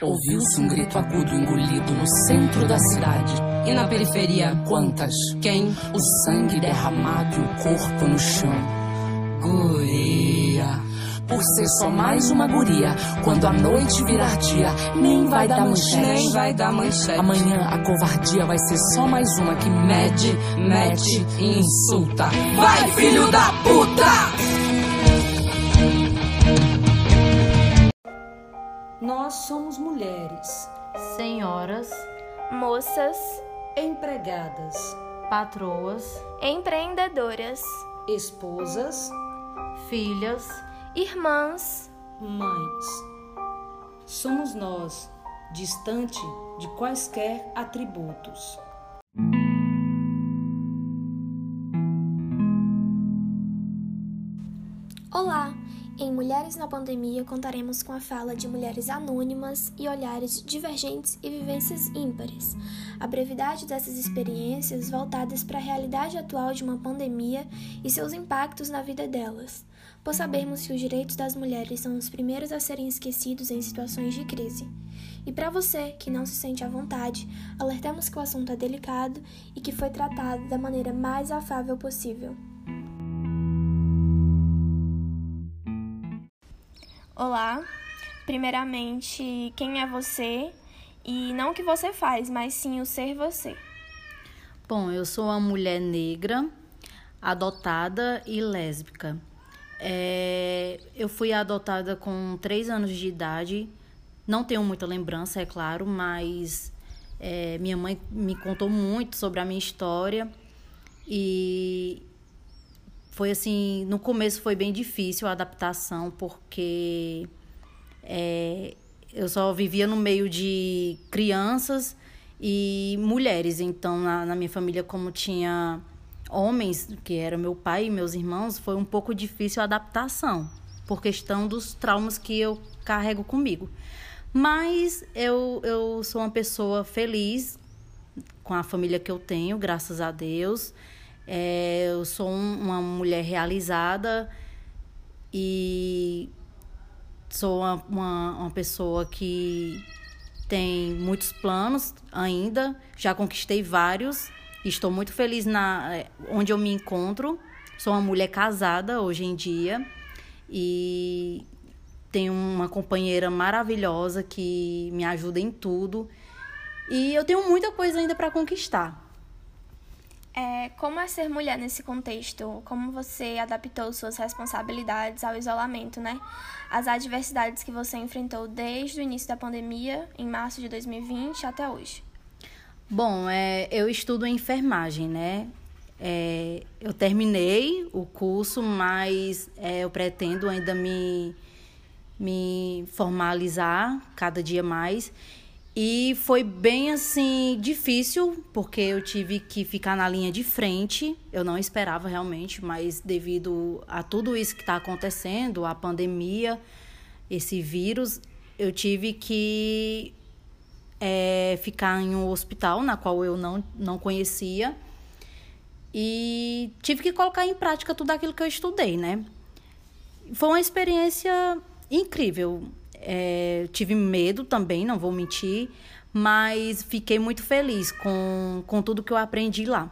Ouviu-se um grito agudo engolido no centro da cidade. E na periferia, quantas? Quem? O sangue derramado e o corpo no chão. Guria. Por ser só mais uma guria, quando a noite virar dia, nem vai dar manchete. Nem vai dar manchete. Amanhã a covardia vai ser só mais uma que mede, mete e insulta. Vai, filho da puta! Nós somos mulheres, senhoras, moças, empregadas, patroas, empreendedoras, esposas, filhas, irmãs, mães. Somos nós, distante de quaisquer atributos. Olá! Em Mulheres na Pandemia contaremos com a fala de mulheres anônimas e olhares divergentes e vivências ímpares. A brevidade dessas experiências voltadas para a realidade atual de uma pandemia e seus impactos na vida delas, pois sabemos que os direitos das mulheres são os primeiros a serem esquecidos em situações de crise. E para você que não se sente à vontade, alertamos que o assunto é delicado e que foi tratado da maneira mais afável possível. Olá, primeiramente, quem é você? E não o que você faz, mas sim o ser você. Bom, eu sou uma mulher negra, adotada e lésbica. É, eu fui adotada com três anos de idade. Não tenho muita lembrança, é claro, mas é, minha mãe me contou muito sobre a minha história e foi assim, no começo foi bem difícil a adaptação, porque é, eu só vivia no meio de crianças e mulheres. Então, na, na, minha família, como tinha homens, que era meu pai e meus irmãos, foi um pouco difícil a adaptação, por questão dos traumas que eu carrego comigo. Mas eu, eu sou uma pessoa feliz com a família que eu tenho, graças a Deus. É, eu sou um, uma mulher realizada e sou uma, uma, uma, pessoa que tem muitos planos ainda, já conquistei vários, estou muito feliz na é, onde eu me encontro. Sou uma mulher casada hoje em dia e tenho uma companheira maravilhosa que me ajuda em tudo. E eu tenho muita coisa ainda para conquistar. É, como é ser mulher nesse contexto? Como você adaptou suas responsabilidades ao isolamento, né? As adversidades que você enfrentou desde o início da pandemia, em março de 2020, até hoje. Bom, é, eu estudo enfermagem, né? É, eu terminei o curso, mas é, eu pretendo ainda me, me formalizar cada dia mais. E foi bem assim difícil, porque eu tive que ficar na linha de frente. Eu não esperava realmente, mas devido a tudo isso que está acontecendo, a pandemia, esse vírus, eu tive que é, ficar em um hospital na qual eu não, não conhecia. E tive que colocar em prática tudo aquilo que eu estudei, né? Foi uma experiência incrível. É, tive medo também, não vou mentir, mas fiquei muito feliz com, com tudo que eu aprendi lá.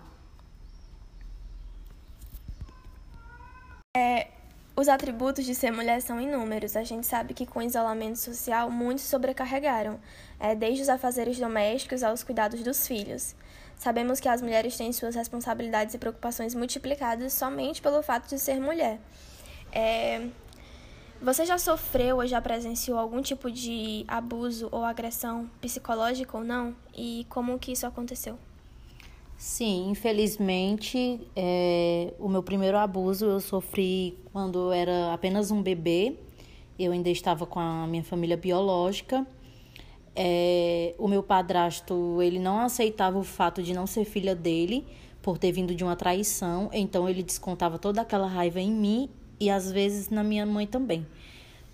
É, os atributos de ser mulher são inúmeros. A gente sabe que com o isolamento social muitos sobrecarregaram, é, desde os afazeres domésticos aos cuidados dos filhos. Sabemos que as mulheres têm suas responsabilidades e preocupações multiplicadas somente pelo fato de ser mulher. É, você já sofreu ou já presenciou algum tipo de abuso ou agressão psicológica ou não? E como que isso aconteceu? Sim, infelizmente, é, o meu primeiro abuso eu sofri quando eu era apenas um bebê. Eu ainda estava com a minha família biológica. É, o meu padrasto ele não aceitava o fato de não ser filha dele por ter vindo de uma traição, então ele descontava toda aquela raiva em mim e às vezes na minha mãe também.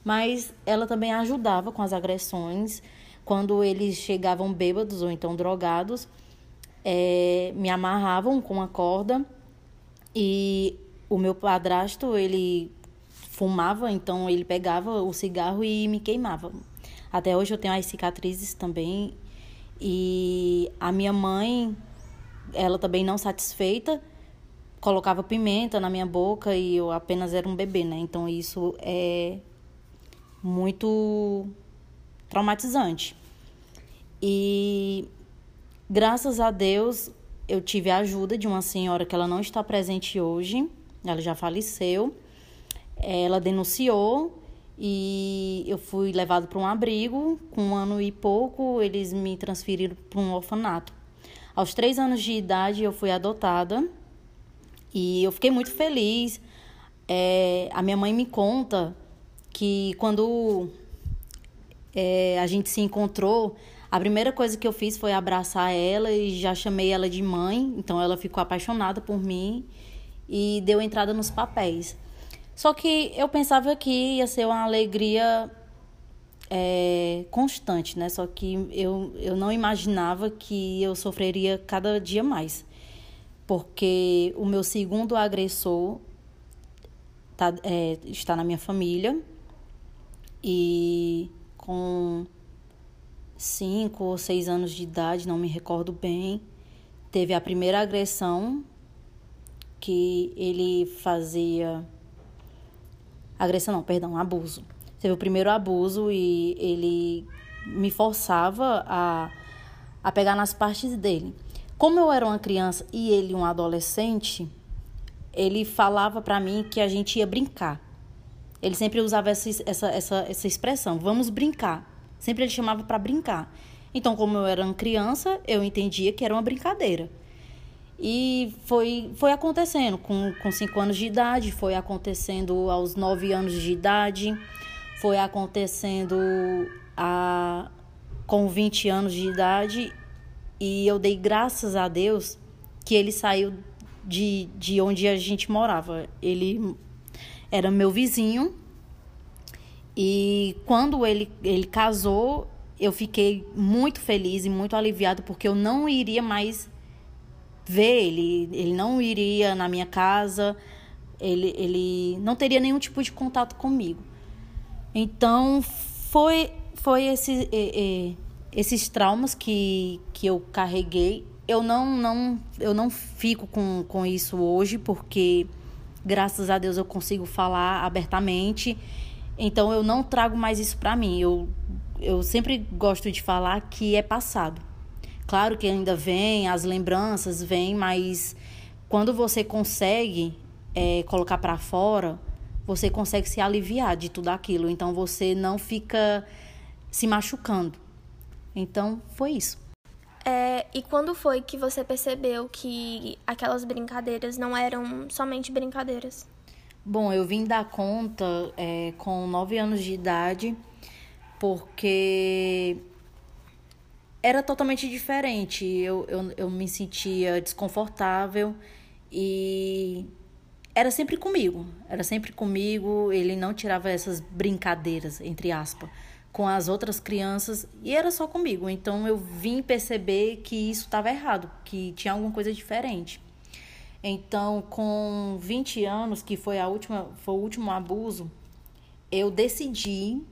Mas ela também ajudava com as agressões. Quando eles chegavam bêbados ou então drogados, é, me amarravam com uma corda e o meu padrasto ele fumava, então ele pegava o cigarro e me queimava. Até hoje eu tenho as cicatrizes também. E a minha mãe, ela também não satisfeita, colocava pimenta na minha boca e eu apenas era um bebê, né? Então isso é muito traumatizante. E graças a Deus eu tive a ajuda de uma senhora que ela não está presente hoje, ela já faleceu. Ela denunciou e eu fui levado para um abrigo. Com um ano e pouco, eles me transferiram para um orfanato. Aos três anos de idade, eu fui adotada e eu fiquei muito feliz. É, a minha mãe me conta que quando é, a gente se encontrou, a primeira coisa que eu fiz foi abraçar ela e já chamei ela de mãe, então ela ficou apaixonada por mim e deu entrada nos papéis. Só que eu pensava que ia ser uma alegria é, constante, né? Só que eu, eu não imaginava que eu sofreria cada dia mais. Porque o meu segundo agressor tá, é, está na minha família e com cinco ou seis anos de idade, não me recordo bem, teve a primeira agressão que ele fazia. Agressão não, perdão, abuso. Teve o primeiro abuso e ele me forçava a, a pegar nas partes dele. Como eu era uma criança e ele um adolescente, ele falava para mim que a gente ia brincar. Ele sempre usava essa, essa, essa, essa expressão, vamos brincar. Sempre ele chamava para brincar. Então, como eu era uma criança, eu entendia que era uma brincadeira. E foi, foi acontecendo com, com cinco anos de idade, foi acontecendo aos nove anos de idade, foi acontecendo a, com 20 anos de idade. E eu dei graças a Deus que ele saiu de, de onde a gente morava. Ele era meu vizinho e quando ele, ele casou, eu fiquei muito feliz e muito aliviada porque eu não iria mais ver ele, ele não iria na minha casa, ele, ele não teria nenhum tipo de contato comigo. Então foi foi esse, esses traumas que, que eu carreguei. Eu não, não, eu não fico com, com isso hoje porque graças a Deus eu consigo falar abertamente então eu não trago mais isso para mim. Eu, eu sempre gosto de falar que é passado. Claro que ainda vem, as lembranças vêm, mas quando você consegue é, colocar para fora, você consegue se aliviar de tudo aquilo. Então você não fica se machucando. Então foi isso. É, e quando foi que você percebeu que aquelas brincadeiras não eram somente brincadeiras? Bom, eu vim dar conta é, com nove anos de idade, porque era totalmente diferente. Eu, eu, eu me sentia desconfortável e era sempre comigo. Era sempre comigo. Ele não tirava essas brincadeiras, entre aspas, com as outras crianças e era só comigo. Então eu vim perceber que isso estava errado, que tinha alguma coisa diferente. Então, com 20 anos, que foi, a última, foi o último abuso, eu decidi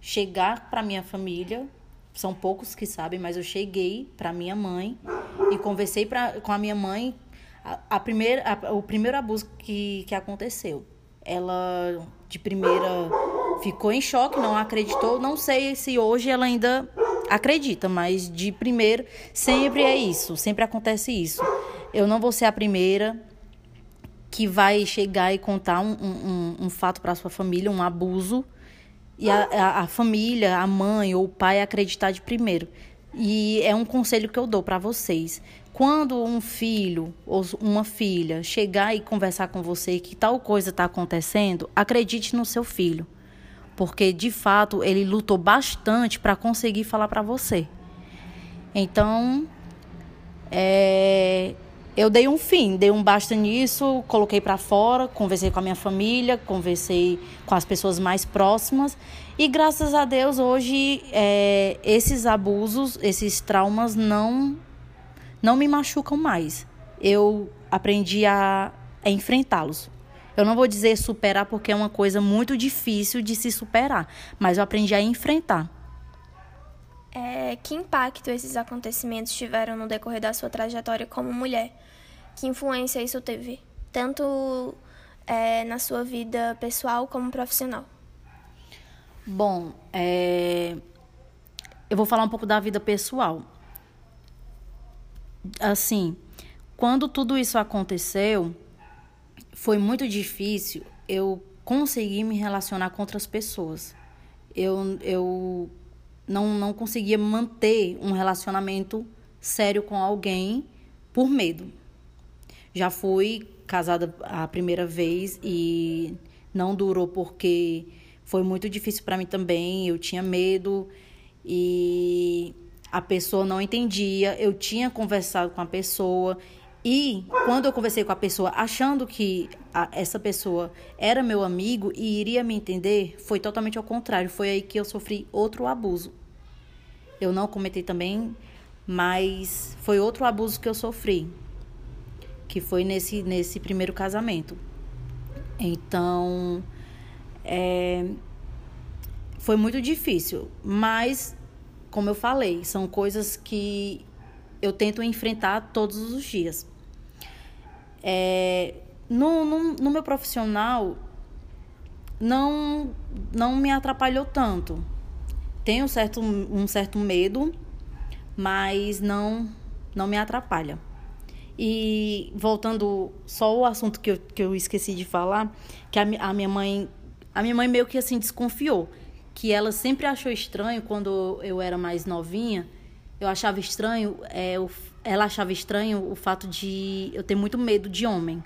chegar para minha família. São poucos que sabem, mas eu cheguei para minha mãe e conversei pra, com a minha mãe a, a primeira, a, o primeiro abuso que, que aconteceu. Ela, de primeira, ficou em choque, não acreditou. Não sei se hoje ela ainda acredita, mas de primeiro sempre é isso, sempre acontece isso. Eu não vou ser a primeira que vai chegar e contar um, um, um fato para sua família, um abuso, e a, a, a, família, a mãe ou o pai acreditar de primeiro. E é um conselho que eu dou para vocês. Quando um filho ou uma filha chegar e conversar com você que tal coisa está acontecendo, acredite no seu filho. Porque de fato ele lutou bastante para conseguir falar para você. Então, é, eu dei um fim, dei um basta nisso, coloquei para fora, conversei com a minha família, conversei com as pessoas mais próximas e graças a Deus hoje é, esses abusos, esses traumas não não me machucam mais. Eu aprendi a, a enfrentá-los. Eu não vou dizer superar porque é uma coisa muito difícil de se superar, mas eu aprendi a enfrentar. é, que impacto esses acontecimentos tiveram no decorrer da sua trajetória como mulher? Que influência isso teve, tanto é, na sua vida pessoal como profissional? Bom, é... eu vou falar um pouco da vida pessoal. Assim, quando tudo isso aconteceu, foi muito difícil eu conseguir me relacionar com outras pessoas. Eu, eu não, não conseguia manter um relacionamento sério com alguém por medo. Já fui casada a primeira vez e não durou porque foi muito difícil para mim também. Eu tinha medo e a pessoa não entendia. Eu tinha conversado com a pessoa e quando eu conversei com a pessoa achando que a, essa pessoa era meu amigo e iria me entender, foi totalmente ao contrário. Foi aí que eu sofri outro abuso. Eu não cometi também, mas foi outro abuso que eu sofri, que foi nesse, nesse primeiro casamento. Então, é, foi muito difícil, mas, como eu falei, são coisas que eu tento enfrentar todos os dias. É, no, no, no, meu profissional, não, não me atrapalhou tanto. Tenho certo, um certo medo, mas não, não me atrapalha. E voltando só ao assunto que eu, que eu esqueci de falar, que a, a minha mãe, a minha mãe meio que assim desconfiou, que ela sempre achou estranho quando eu era mais novinha, eu achava estranho é, o, ela achava estranho o fato de eu ter muito medo de homem.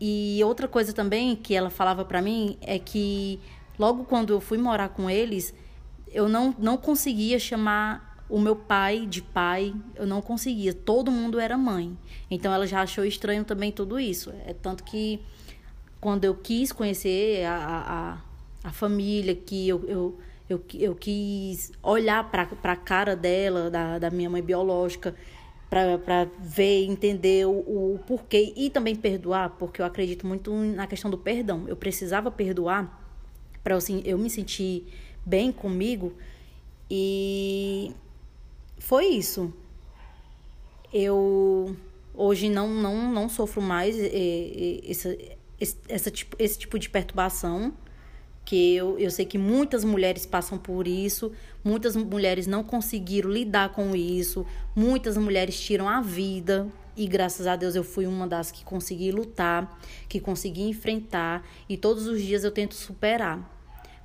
E outra coisa também que ela falava para mim é que logo quando eu fui morar com eles, eu não, não conseguia chamar o meu pai de pai, eu não conseguia. Todo mundo era mãe. Então ela já achou estranho também tudo isso. É tanto que quando eu quis conhecer a, a, a família, que eu, eu, eu, eu quis olhar para a cara dela, da, da minha mãe biológica, para ver, entender o, o, porquê e também perdoar, porque eu acredito muito na questão do perdão. Eu precisava perdoar para assim, eu me sentir bem comigo e foi isso. Eu hoje não não, não sofro mais esse, esse, essa, tipo, esse tipo de perturbação que eu, eu sei que muitas mulheres passam por isso, muitas mulheres não conseguiram lidar com isso, muitas mulheres tiram a vida e graças a Deus eu fui uma das que consegui lutar, que consegui enfrentar e todos os dias eu tento superar.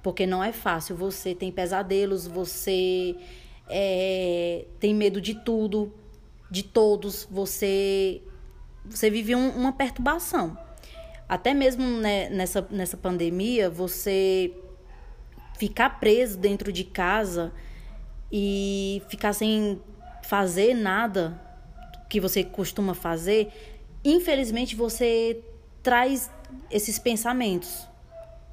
Porque não é fácil, você tem pesadelos, você é, tem medo de tudo, de todos, você, você vive um, uma perturbação. Até mesmo né, nessa, nessa pandemia, você ficar preso dentro de casa e ficar sem fazer nada que você costuma fazer, infelizmente você traz esses pensamentos.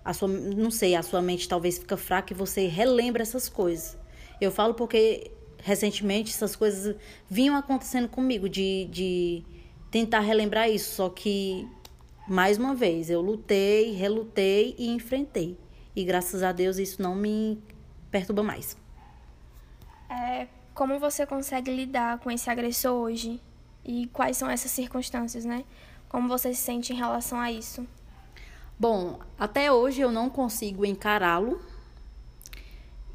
A sua, não sei, a sua mente talvez fica fraca e você relembra essas coisas. Eu falo porque recentemente essas coisas vinham acontecendo comigo, de, de tentar relembrar isso, só que mais uma vez, eu lutei, relutei e enfrentei. E graças a Deus isso não me perturba mais. É, como você consegue lidar com esse agressor hoje? E quais são essas circunstâncias, né? Como você se sente em relação a isso? Bom, até hoje eu não consigo encará-lo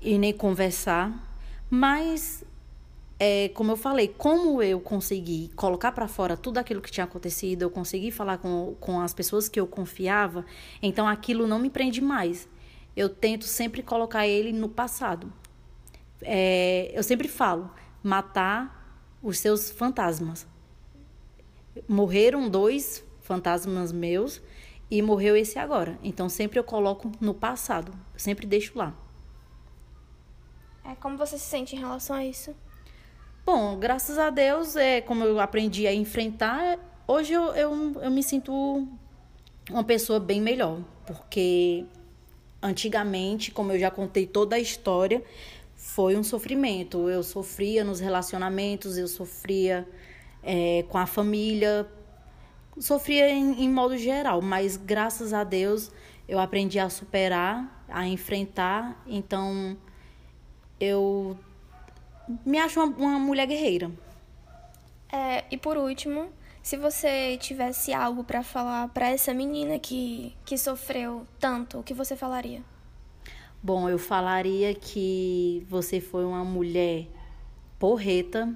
e nem conversar, mas é, como eu falei, como eu consegui colocar para fora tudo aquilo que tinha acontecido, eu consegui falar com, com as pessoas que eu confiava, então aquilo não me prende mais. Eu tento sempre colocar ele no passado. É, eu sempre falo, matar os seus fantasmas. Morreram dois fantasmas meus e morreu esse agora. Então sempre eu coloco no passado, sempre deixo lá. É como você se sente em relação a isso? Bom, graças a Deus, é como eu aprendi a enfrentar, hoje eu, eu, eu me sinto uma pessoa bem melhor, porque antigamente, como eu já contei toda a história, foi um sofrimento. Eu sofria nos relacionamentos, eu sofria é, com a família, sofria em, em modo geral, mas graças a Deus eu aprendi a superar, a enfrentar, então eu me acho uma, uma mulher guerreira. É, e por último, se você tivesse algo para falar para essa menina que, que sofreu tanto, o que você falaria? Bom, eu falaria que você foi uma mulher porreta,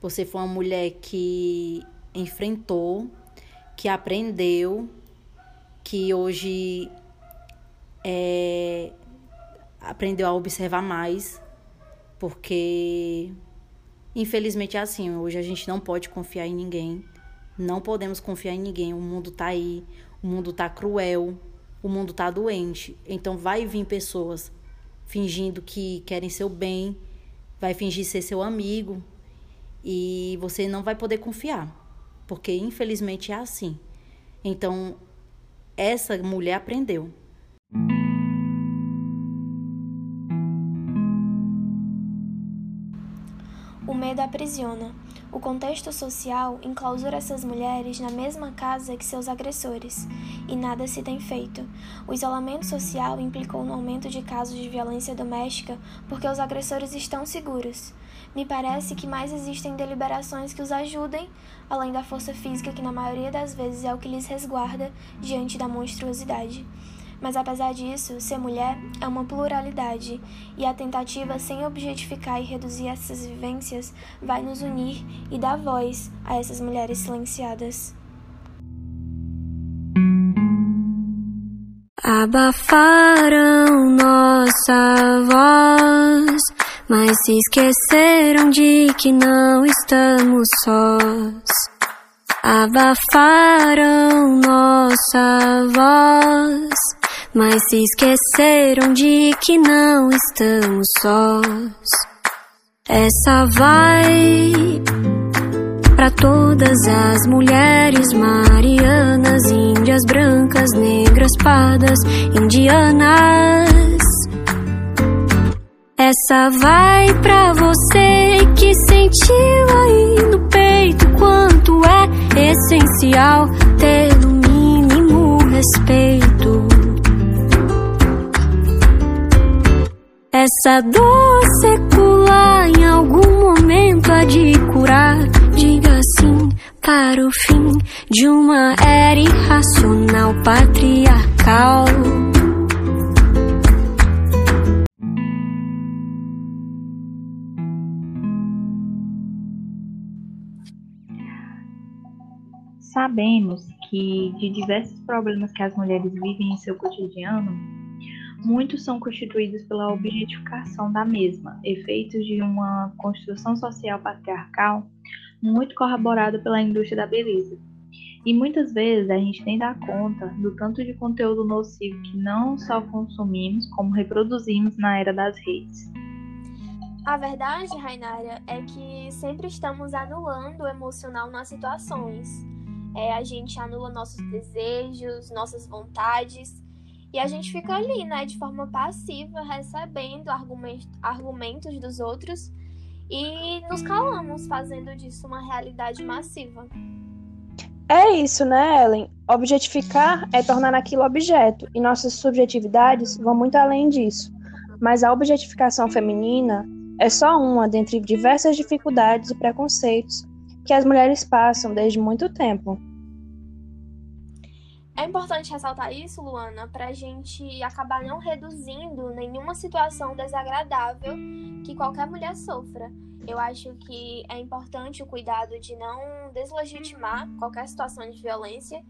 você foi uma mulher que enfrentou, que aprendeu, que hoje é, aprendeu a observar mais, porque infelizmente é assim, hoje a gente não pode confiar em ninguém. Não podemos confiar em ninguém. O mundo tá aí, o mundo tá cruel, o mundo tá doente. Então vai vir pessoas fingindo que querem seu bem, vai fingir ser seu amigo e você não vai poder confiar, porque infelizmente é assim. Então essa mulher aprendeu. Aprisiona. O contexto social enclausura essas mulheres na mesma casa que seus agressores, e nada se tem feito. O isolamento social implicou no aumento de casos de violência doméstica porque os agressores estão seguros. Me parece que mais existem deliberações que os ajudem, além da força física que, na maioria das vezes, é o que lhes resguarda diante da monstruosidade. Mas apesar disso, ser mulher é uma pluralidade, e a tentativa sem objetificar e reduzir essas vivências vai nos unir e dar voz a essas mulheres silenciadas. Abafaram nossa voz, mas se esqueceram de que não estamos sós. Abafaram nossa voz, mas se esqueceram de que não estamos sós. Essa vai para todas as mulheres marianas, índias brancas, negras, pardas, indianas. Essa vai pra você que sentiu aí no peito quanto é essencial ter no mínimo respeito. Essa dor secular em algum momento há de curar. Diga sim para o fim de uma era irracional patriarcal. Sabemos que de diversos problemas que as mulheres vivem em seu cotidiano, muitos são constituídos pela objetificação da mesma, efeitos de uma construção social patriarcal muito corroborada pela indústria da beleza. E muitas vezes a gente nem dá conta do tanto de conteúdo nocivo que não só consumimos, como reproduzimos na era das redes. A verdade, Rainária, é que sempre estamos anulando o emocional nas situações. É, a gente anula nossos desejos, nossas vontades e a gente fica ali, né, de forma passiva, recebendo argumentos dos outros e nos calamos, fazendo disso uma realidade massiva. É isso, né, Ellen? Objetificar é tornar aquilo objeto, e nossas subjetividades vão muito além disso. Mas a objetificação feminina é só uma dentre diversas dificuldades e preconceitos que as mulheres passam desde muito tempo. É importante ressaltar isso, Luana, para a gente acabar não reduzindo nenhuma situação desagradável que qualquer mulher sofra. Eu acho que é importante o cuidado de não deslegitimar qualquer situação de violência.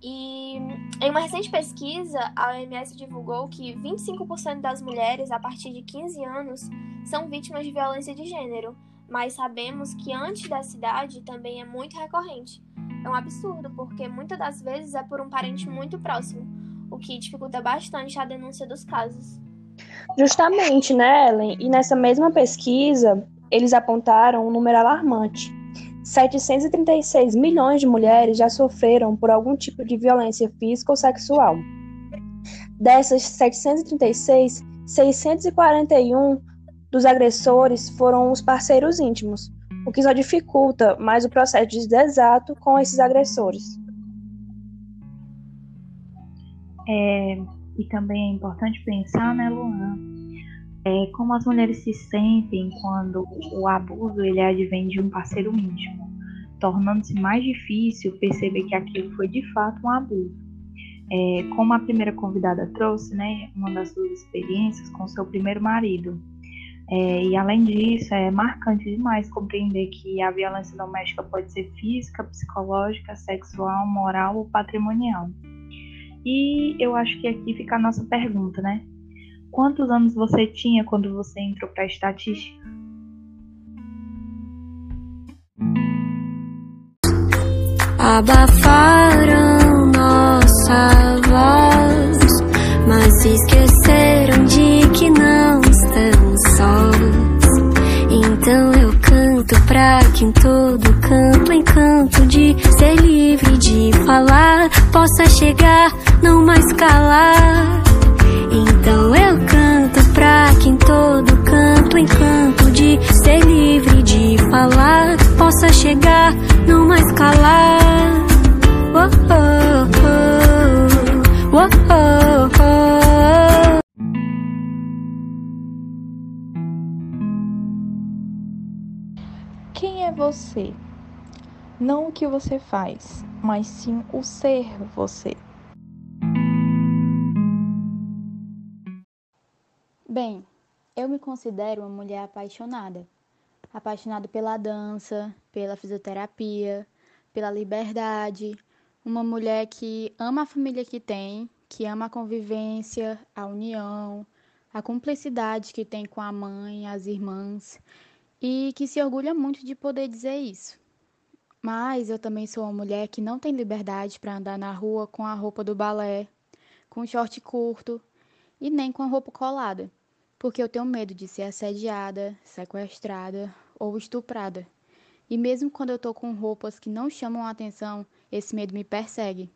E em uma recente pesquisa, a OMS divulgou que 25% das mulheres a partir de 15 anos são vítimas de violência de gênero, mas sabemos que antes da cidade também é muito recorrente. É um absurdo, porque muitas das vezes é por um parente muito próximo, o que dificulta bastante a denúncia dos casos. Justamente, né, Ellen? E nessa mesma pesquisa, eles apontaram um número alarmante. 736 milhões de mulheres já sofreram por algum tipo de violência física ou sexual. Dessas 736, 641 dos agressores foram os parceiros íntimos, o que só dificulta mais o processo de desato com esses agressores. É, e também é importante pensar, né, Luan, é, como as mulheres se sentem quando o abuso ele advém de um parceiro íntimo, tornando-se mais difícil perceber que aquilo foi de fato um abuso. É, como a primeira convidada trouxe, né, uma das suas experiências com seu primeiro marido. É, e além disso, é marcante demais compreender que a violência doméstica pode ser física, psicológica, sexual, moral ou patrimonial. E eu acho que aqui fica a nossa pergunta, né? Quantos anos você tinha quando você entrou para a estatística? Abafaram nossa voz, mas esqueceram que em todo canto, encanto de ser livre de falar, possa chegar, não mais calar. Então eu canto pra que em todo canto, encanto de ser livre de falar, possa chegar, não mais calar. Oh, oh, você? Não o que você faz, mas sim o ser você. Bem, eu me considero uma mulher apaixonada. Apaixonada pela dança, pela fisioterapia, pela liberdade. Uma mulher que ama a família que tem, que ama a convivência, a união, a cumplicidade que tem com a mãe, as irmãs e que se orgulha muito de poder dizer isso. Mas eu também sou uma mulher que não tem liberdade para andar na rua com a roupa do balé, com short curto e nem com a roupa colada porque eu tenho medo de ser assediada, sequestrada ou estuprada. E mesmo quando eu tô com roupas que não chamam a atenção, esse medo me persegue.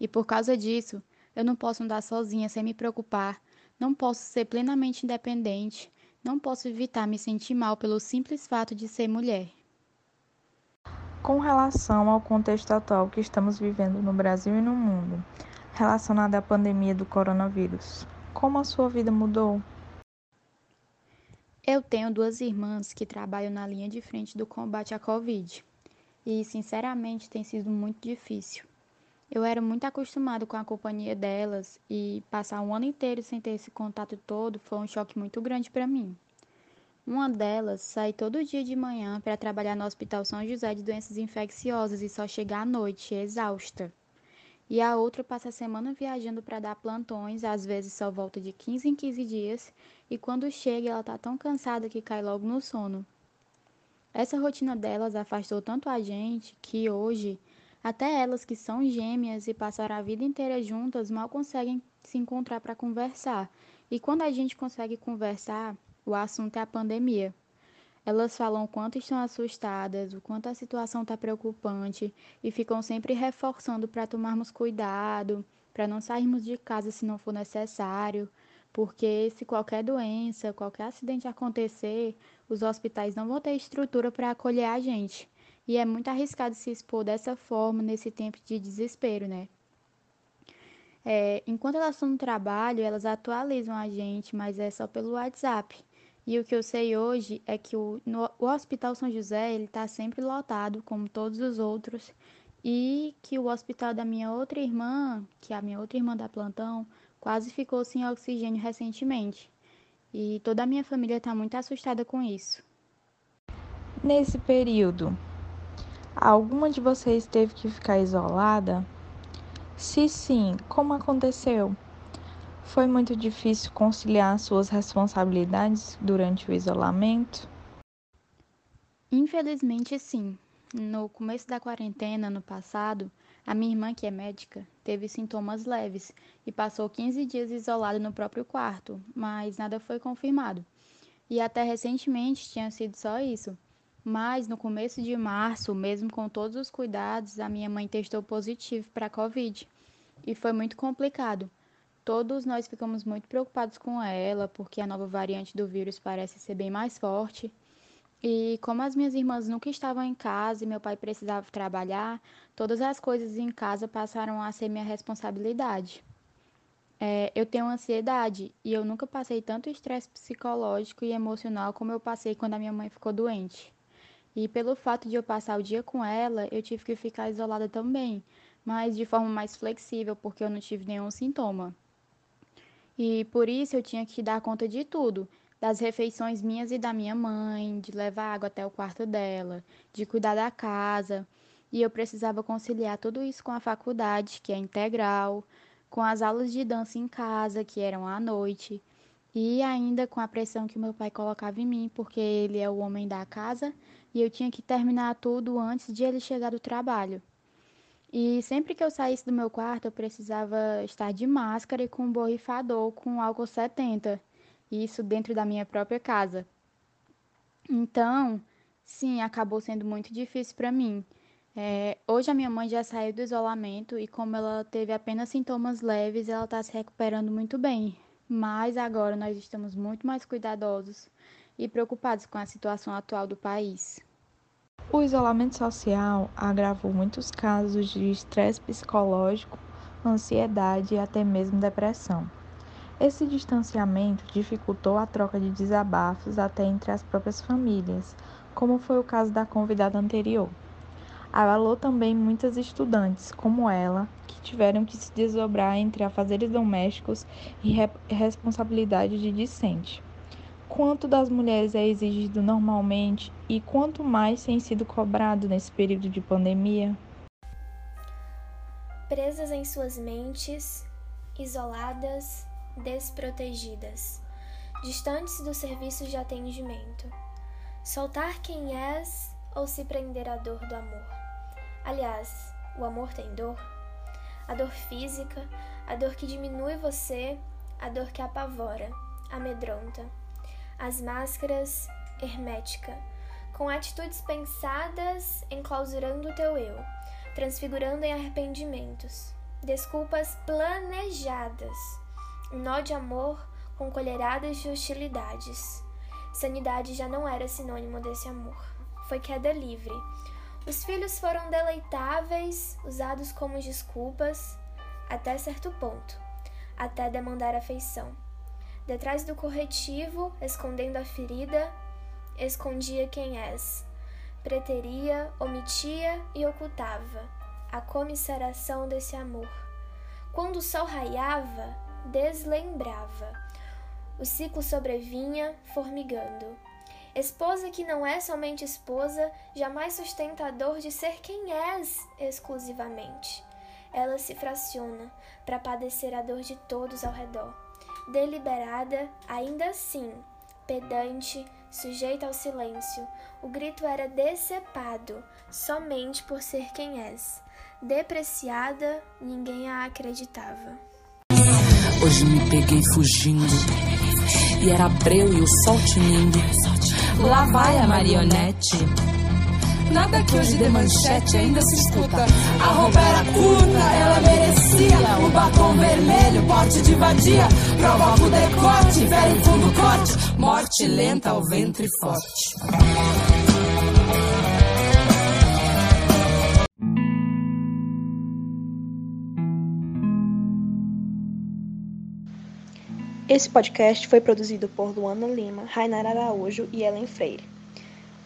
E por causa disso, eu não posso andar sozinha sem me preocupar, não posso ser plenamente independente, não posso evitar me sentir mal pelo simples fato de ser mulher. Com relação ao contexto atual que estamos vivendo no Brasil e no mundo, relacionado à pandemia do coronavírus, como a sua vida mudou? Eu tenho duas irmãs que trabalham na linha de frente do combate à Covid e, sinceramente, tem sido muito difícil. Eu era muito acostumado com a companhia delas e passar um ano inteiro sem ter esse contato todo foi um choque muito grande para mim. Uma delas sai todo dia de manhã para trabalhar no Hospital São José de Doenças Infecciosas e só chega à noite, exausta. E a outra passa a semana viajando para dar plantões, às vezes só volta de 15 em 15 dias, e quando chega ela tá tão cansada que cai logo no sono. Essa rotina delas afastou tanto a gente que hoje, até elas que são gêmeas e passaram a vida inteira juntas, mal conseguem se encontrar para conversar. E quando a gente consegue conversar, o assunto é a pandemia. Elas falam o quanto estão assustadas, o quanto a situação está preocupante e ficam sempre reforçando para tomarmos cuidado, para não sairmos de casa se não for necessário, porque se qualquer doença, qualquer acidente acontecer, os hospitais não vão ter estrutura para acolher a gente. E é muito arriscado se expor dessa forma nesse tempo de desespero, né? É, enquanto elas estão no trabalho, elas atualizam a gente, mas é só pelo WhatsApp. E o que eu sei hoje é que o, no, o Hospital São José ele está sempre lotado, como todos os outros, e que o hospital da minha outra irmã, que é a minha outra irmã da plantão, quase ficou sem oxigênio recentemente. E toda a minha família está muito assustada com isso. Nesse período, alguma de vocês teve que ficar isolada? Se sim, como aconteceu? Foi muito difícil conciliar suas responsabilidades durante o isolamento? Infelizmente, sim. No começo da quarentena, no passado, a minha irmã, que é médica, teve sintomas leves e passou 15 dias isolada no próprio quarto, mas nada foi confirmado. E até recentemente tinha sido só isso. Mas no começo de março, mesmo com todos os cuidados, a minha mãe testou positivo para Covid. E foi muito complicado. Todos nós ficamos muito preocupados com ela, porque a nova variante do vírus parece ser bem mais forte. E como as minhas irmãs nunca estavam em casa e meu pai precisava trabalhar, todas as coisas em casa passaram a ser minha responsabilidade. É, eu tenho ansiedade e eu nunca passei tanto estresse psicológico e emocional como eu passei quando a minha mãe ficou doente. E pelo fato de eu passar o dia com ela, eu tive que ficar isolada também, mas de forma mais flexível, porque eu não tive nenhum sintoma. E por isso eu tinha que dar conta de tudo, das refeições minhas e da minha mãe, de levar água até o quarto dela, de cuidar da casa. E eu precisava conciliar tudo isso com a faculdade, que é integral, com as aulas de dança em casa, que eram à noite, e ainda com a pressão que meu pai colocava em mim, porque ele é o homem da casa e eu tinha que terminar tudo antes de ele chegar do trabalho. E sempre que eu saísse do meu quarto, eu precisava estar de máscara e com um borrifador com álcool 70, isso dentro da minha própria casa. Então, sim, acabou sendo muito difícil para mim. É, hoje a minha mãe já saiu do isolamento e como ela teve apenas sintomas leves, ela está se recuperando muito bem. Mas agora nós estamos muito mais cuidadosos e preocupados com a situação atual do país. O isolamento social agravou muitos casos de estresse psicológico, ansiedade e até mesmo depressão. Esse distanciamento dificultou a troca de desabafos até entre as próprias famílias, como foi o caso da convidada anterior abalou também muitas estudantes, como ela, que tiveram que se desdobrar entre afazeres domésticos e re responsabilidade de discente. Quanto das mulheres é exigido normalmente e quanto mais tem sido cobrado nesse período de pandemia? Presas em suas mentes, isoladas, desprotegidas, distantes dos serviços de atendimento. Soltar quem és ou se prender à dor do amor. Aliás, o amor tem dor? A dor física, a dor que diminui você, a dor que apavora, amedronta. As máscaras, hermética, com atitudes pensadas enclausurando o teu eu, transfigurando em arrependimentos. Desculpas planejadas, um nó de amor com colheradas de hostilidades. Sanidade já não era sinônimo desse amor. Foi queda livre, os filhos foram deleitáveis, usados como desculpas, até certo ponto, até demandar afeição. Detrás do corretivo, escondendo a ferida, escondia quem és. Preteria, omitia e ocultava a comisseração desse amor. Quando o sol raiava, deslembrava. O ciclo sobrevinha, formigando. Esposa que não é somente esposa, jamais sustenta a dor de ser quem és exclusivamente. Ela se fraciona para padecer a dor de todos ao redor. Deliberada, ainda assim, pedante, sujeita ao silêncio, o grito era decepado somente por ser quem és. Depreciada, ninguém a acreditava. Hoje me peguei fugindo, e era breu e o sol tinindo. Lá vai a marionete. Nada que hoje de manchete ainda se escuta. A roupa era curta, ela merecia. O batom vermelho, porte de vadia. Provoca o decote, fere fundo corte. Morte lenta ao ventre forte. Esse podcast foi produzido por Luana Lima, Rainara Araújo e Ellen Freire.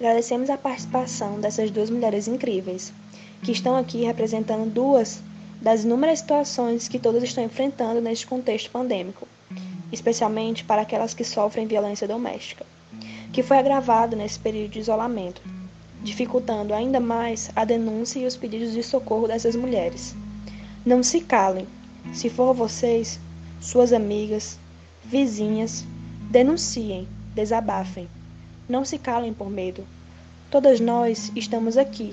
Agradecemos a participação dessas duas mulheres incríveis, que estão aqui representando duas das inúmeras situações que todas estão enfrentando neste contexto pandêmico, especialmente para aquelas que sofrem violência doméstica, que foi agravado nesse período de isolamento, dificultando ainda mais a denúncia e os pedidos de socorro dessas mulheres. Não se calem. Se for vocês, suas amigas, vizinhas, denunciem, desabafem. Não se calem por medo. Todas nós estamos aqui,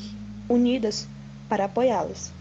unidas, para apoiá-las.